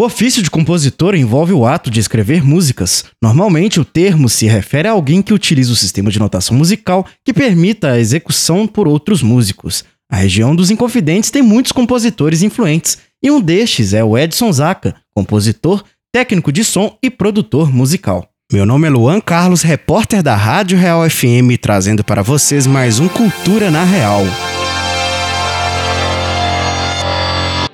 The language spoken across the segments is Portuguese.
O ofício de compositor envolve o ato de escrever músicas. Normalmente, o termo se refere a alguém que utiliza o sistema de notação musical que permita a execução por outros músicos. A região dos Inconfidentes tem muitos compositores influentes, e um destes é o Edson Zaca, compositor, técnico de som e produtor musical. Meu nome é Luan Carlos, repórter da Rádio Real FM, trazendo para vocês mais um Cultura na Real.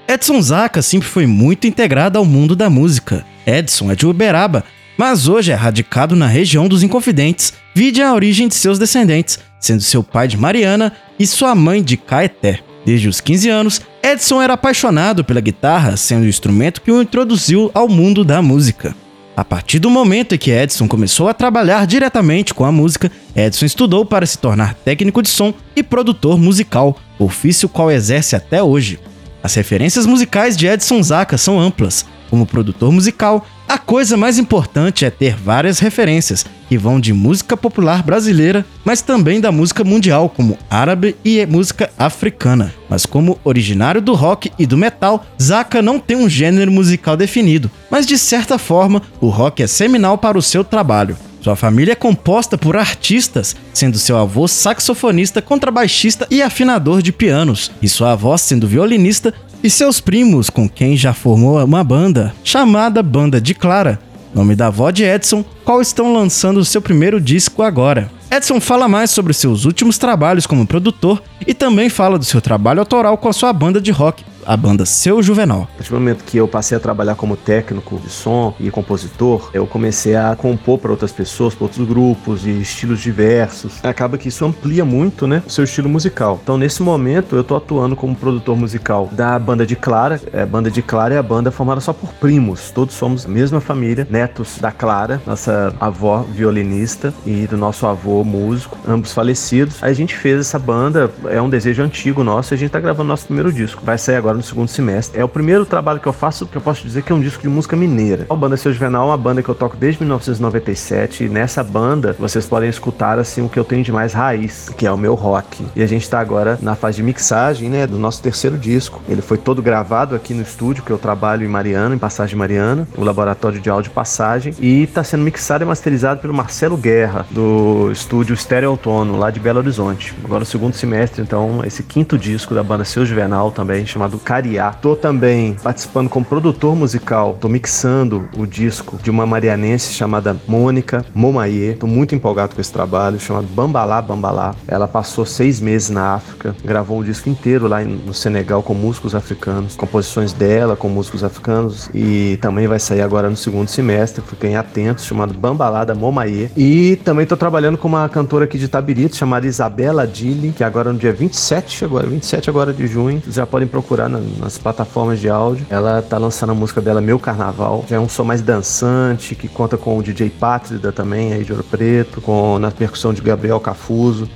Edson Zaca sempre foi muito integrado ao mundo da música. Edson é de Uberaba, mas hoje é radicado na região dos Inconfidentes, vide a origem de seus descendentes, sendo seu pai de Mariana e sua mãe de Caeté. Desde os 15 anos, Edson era apaixonado pela guitarra, sendo o instrumento que o introduziu ao mundo da música. A partir do momento em que Edson começou a trabalhar diretamente com a música, Edson estudou para se tornar técnico de som e produtor musical, ofício qual exerce até hoje. As referências musicais de Edson Zaca são amplas. Como produtor musical, a coisa mais importante é ter várias referências, que vão de música popular brasileira, mas também da música mundial, como árabe e música africana. Mas como originário do rock e do metal, Zaca não tem um gênero musical definido, mas de certa forma, o rock é seminal para o seu trabalho. Sua família é composta por artistas, sendo seu avô saxofonista, contrabaixista e afinador de pianos, e sua avó sendo violinista, e seus primos, com quem já formou uma banda, chamada Banda de Clara, nome da avó de Edson, qual estão lançando seu primeiro disco agora. Edson fala mais sobre seus últimos trabalhos como produtor e também fala do seu trabalho autoral com a sua banda de rock, a banda Seu Juvenal. A partir do momento que eu passei a trabalhar como técnico de som e compositor, eu comecei a compor para outras pessoas, para outros grupos e estilos diversos. Acaba que isso amplia muito, né, o seu estilo musical. Então, nesse momento, eu estou atuando como produtor musical da banda de Clara. É, banda de Clara é a banda formada só por primos. Todos somos a mesma família, netos da Clara, nossa avó violinista e do nosso avô músico, ambos falecidos. A gente fez essa banda, é um desejo antigo nosso, a gente está gravando nosso primeiro disco. Vai sair agora no segundo semestre. É o primeiro trabalho que eu faço que eu posso dizer que é um disco de música mineira. A banda Seu Juvenal é uma banda que eu toco desde 1997 e nessa banda vocês podem escutar assim o que eu tenho de mais raiz, que é o meu rock. E a gente está agora na fase de mixagem, né, do nosso terceiro disco. Ele foi todo gravado aqui no estúdio que eu trabalho em Mariana, em Passagem Mariana, o laboratório de áudio Passagem, e está sendo mixado e masterizado pelo Marcelo Guerra do estúdio Estéreo Autônomo lá de Belo Horizonte. Agora segundo semestre, então, esse quinto disco da banda Seu Juvenal também chamado Cariá. Tô também participando como produtor musical, tô mixando o disco de uma marianense chamada Mônica Momaie. Tô muito empolgado com esse trabalho, chamado Bambalá Bambalá. Ela passou seis meses na África, gravou o disco inteiro lá no Senegal com músicos africanos, composições dela com músicos africanos e também vai sair agora no segundo semestre, fiquem atentos, chamado Bambalá da Momaie. E também tô trabalhando com uma cantora aqui de Tabirito chamada Isabela Dili, que agora no dia 27, agora 27 agora de junho, já podem procurar na, nas plataformas de áudio. Ela tá lançando a música dela Meu Carnaval. Já é um som mais dançante, que conta com o DJ Pátrida também, aí de Ouro Preto, com na percussão de Gabriel Cafuso.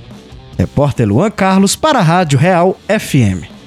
Repórter Luan Carlos para a Rádio Real FM.